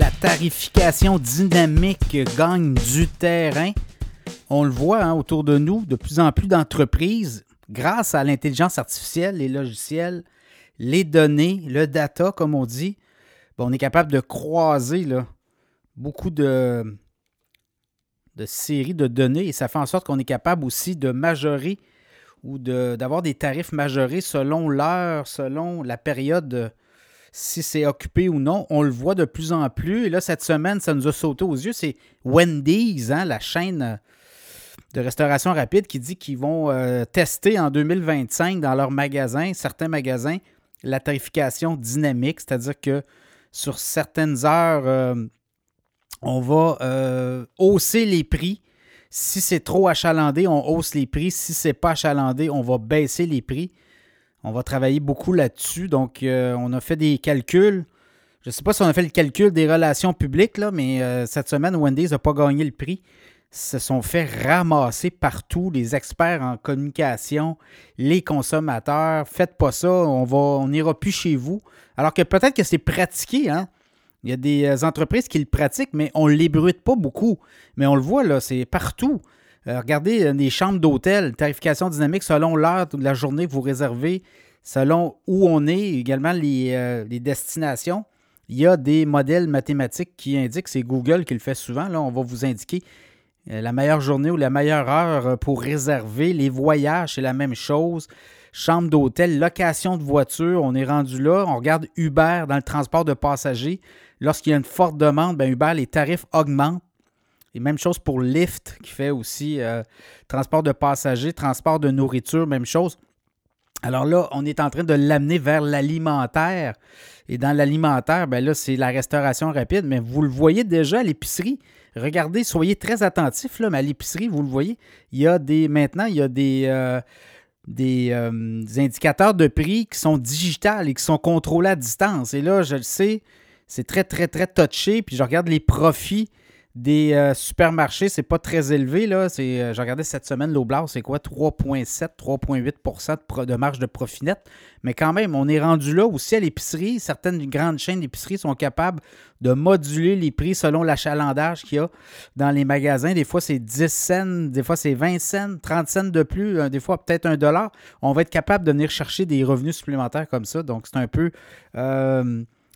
la tarification dynamique gagne du terrain. On le voit hein, autour de nous, de plus en plus d'entreprises, grâce à l'intelligence artificielle, les logiciels, les données, le data, comme on dit, on est capable de croiser beaucoup de, de séries de données et ça fait en sorte qu'on est capable aussi de majorer ou d'avoir des tarifs majorés selon l'heure, selon la période, si c'est occupé ou non. On le voit de plus en plus. Et là, cette semaine, ça nous a sauté aux yeux. C'est Wendy's, hein, la chaîne de restauration rapide, qui dit qu'ils vont euh, tester en 2025 dans leurs magasins, certains magasins, la tarification dynamique, c'est-à-dire que sur certaines heures, euh, on va euh, hausser les prix si c'est trop achalandé, on hausse les prix. Si c'est pas achalandé, on va baisser les prix. On va travailler beaucoup là-dessus. Donc, euh, on a fait des calculs. Je ne sais pas si on a fait le calcul des relations publiques, là, mais euh, cette semaine, Wendy's n'a pas gagné le prix. Ils se sont fait ramasser partout, les experts en communication, les consommateurs. Faites pas ça, on va, on n'ira plus chez vous. Alors que peut-être que c'est pratiqué, hein? Il y a des euh, entreprises qui le pratiquent, mais on ne l'ébruite pas beaucoup. Mais on le voit, là, c'est partout. Euh, regardez euh, les chambres d'hôtel, tarification dynamique selon l'heure de la journée que vous réservez, selon où on est, également les, destinations. Il y a des modèles mathématiques qui indiquent, c'est Google qui le fait souvent, là, on va vous indiquer la meilleure journée ou la meilleure heure pour réserver. Les voyages, c'est la même chose chambre d'hôtel, location de voiture, on est rendu là. On regarde Uber dans le transport de passagers. Lorsqu'il y a une forte demande, ben Uber, les tarifs augmentent. Et même chose pour Lyft, qui fait aussi euh, transport de passagers, transport de nourriture, même chose. Alors là, on est en train de l'amener vers l'alimentaire. Et dans l'alimentaire, ben là, c'est la restauration rapide. Mais vous le voyez déjà à l'épicerie. Regardez, soyez très attentifs, là, mais à l'épicerie, vous le voyez, il y a des. Maintenant, il y a des. Euh, euh, des, indicateurs de prix qui sont digitales et qui sont contrôlés à distance. Et là, je le sais, c'est très, très, très touché. Puis je regarde les profits des euh, supermarchés, c'est pas très élevé. Là. Euh, j'ai regardé cette semaine, l'Oblast, c'est quoi? 3,7, 3,8% de, marge de profit net. Mais quand même, on est rendu là aussi à l'épicerie. Certaines grandes chaînes d'épicerie sont capables de moduler les prix selon l'achalandage qu'il y a dans les magasins. Des fois, c'est 10 cents, des fois, c'est 20 cents, 30 cents de plus, euh, des fois, peut-être un dollar. On va être capable de venir chercher des revenus supplémentaires comme ça. Donc, c'est un peu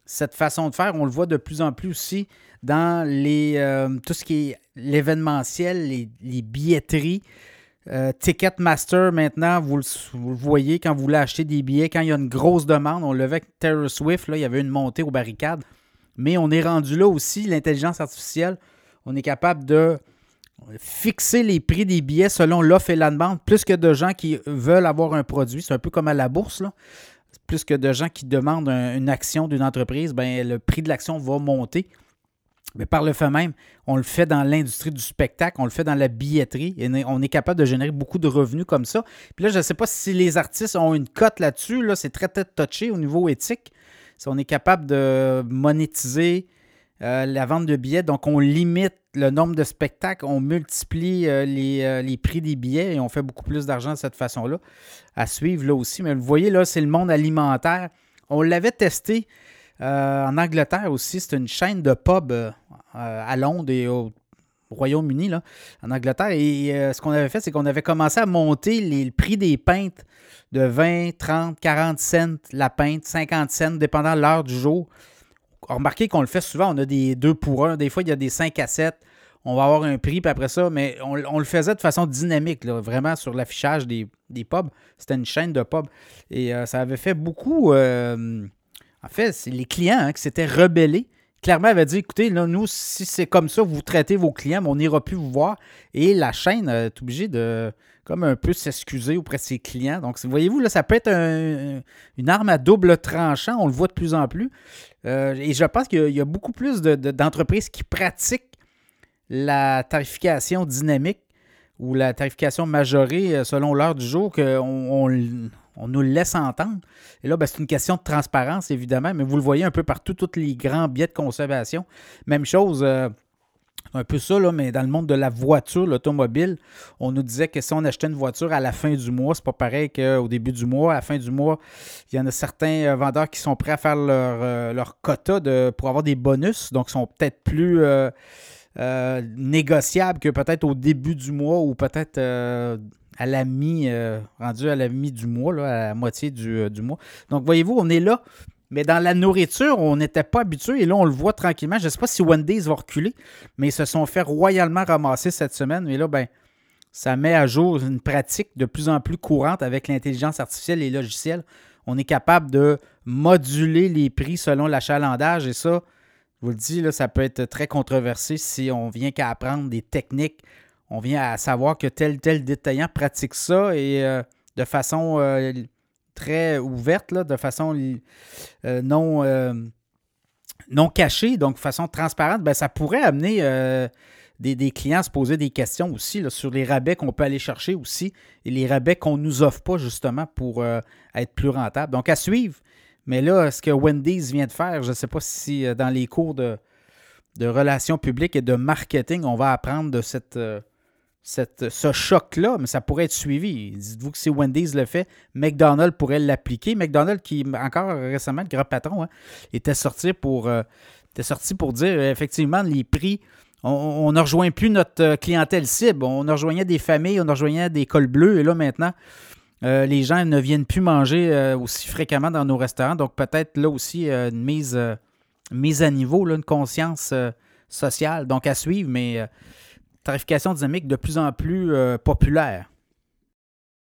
cette façon de faire. On le voit de plus en plus aussi dans les, euh, tout ce qui est l'événementiel, les, billetteries. Euh, Ticketmaster, maintenant, vous le, voyez quand vous voulez acheter des billets, quand il y a une grosse demande, on le avec Taylor Swift, là, il y avait une montée aux barricades. Mais on est rendu là aussi, l'intelligence artificielle, on est capable de fixer les prix des billets selon l'offre et la demande, plus que de gens qui veulent avoir un produit. C'est un peu comme à la bourse. Plus que de gens qui demandent une action d'une entreprise, ben, le prix de l'action va monter. Mais par le fait même, on le fait dans l'industrie du spectacle, on le fait dans la billetterie et on est capable de générer beaucoup de revenus comme ça. Puis là, je ne sais pas si les artistes ont une cote là-dessus. Là, c'est très, touché au niveau éthique. Si on est capable de monétiser euh, la vente de billets, donc on limite le nombre de spectacles, on multiplie euh, les, euh, les, prix des billets et on fait beaucoup plus d'argent de cette façon-là. À suivre là aussi. Mais vous voyez, là, c'est le monde alimentaire. On l'avait testé euh, en Angleterre aussi, c'est une chaîne de pub euh, à Londres et au Royaume-Uni, en Angleterre. Et ce qu'on avait fait, c'est qu'on avait commencé à monter le prix des pintes de 20, 30, 40 cents la pinte, 50 cents, dépendant l'heure du jour. Remarquez qu'on le fait souvent, on a des 2 pour 1. Des fois, il y a des 5 à 7. On va avoir un prix, puis après ça, mais on, le faisait de façon dynamique, vraiment sur l'affichage des, pubs. C'était une chaîne de pubs. Et ça avait fait beaucoup en fait, c'est les clients hein, qui s'étaient rebellés. Clairement, avaient dit écoutez, nous, si c'est comme ça, vous traitez vos clients, on n'ira plus vous voir. Et la chaîne est obligée de comme un peu s'excuser auprès de ses clients. Donc, voyez-vous, là, ça peut être une arme à double tranchant. On le voit de plus en plus. Euh, et je pense qu'il y, a beaucoup plus d'entreprises qui pratiquent la tarification dynamique ou la tarification majorée euh, selon l'heure du jour qu'on on nous le laisse entendre. Et là, ben, c'est une question de transparence, évidemment, mais vous le voyez un peu partout, tous les grands biais de conservation. Même chose, euh, un peu ça, là, mais dans le monde de la voiture, l'automobile, on nous disait que si on achetait une voiture à la fin du mois, c'est pas pareil qu'au début du mois. À la fin du mois, il y en a certains euh, vendeurs qui sont prêts à faire leur, euh, leur quota pour avoir des bonus, donc sont peut-être plus négociables que peut-être au début du mois ou peut-être à la mi, rendu à la mi du mois, à la moitié du, du mois. Donc, voyez-vous, on est là mais dans la nourriture, on n'était pas habitué. Et là, on le voit tranquillement. Je ne sais pas si Wendy's va reculer, mais ils se sont fait royalement ramasser cette semaine. Mais là, ben, ça met à jour une pratique de plus en plus courante avec l'intelligence artificielle et les logiciels. On est capable de moduler les prix selon l'achalandage. Et ça, je vous le dis, ça peut être très controversé si on vient qu'à apprendre des techniques. On vient à savoir que tel tel détaillant pratique ça et euh, de façon euh, très ouverte, là, de façon euh, non, non cachée, donc de façon transparente, ben, ça pourrait amener euh, des, clients à se poser des questions aussi sur les rabais qu'on peut aller chercher aussi et les rabais qu'on ne nous offre pas justement pour être plus rentable. Donc à suivre. Mais là, ce que Wendy's vient de faire, je ne sais pas si dans les cours de, de relations publiques et de marketing, on va apprendre de cette ce choc-là, mais ça pourrait être suivi. Dites-vous que si Wendy's le fait, McDonald's pourrait l'appliquer. McDonald's, qui encore récemment, le grand patron, hein, était, sorti pour, euh, était sorti pour dire euh, effectivement les prix. On, ne rejoint plus notre euh, clientèle cible. On rejoignait des familles, on rejoignait des cols bleus. Et là, maintenant, les gens ne viennent plus manger aussi fréquemment dans nos restaurants. Donc, peut-être là aussi une mise, mise à niveau, là, une conscience sociale. Donc, à suivre, mais tarification dynamique de plus en plus euh, populaire.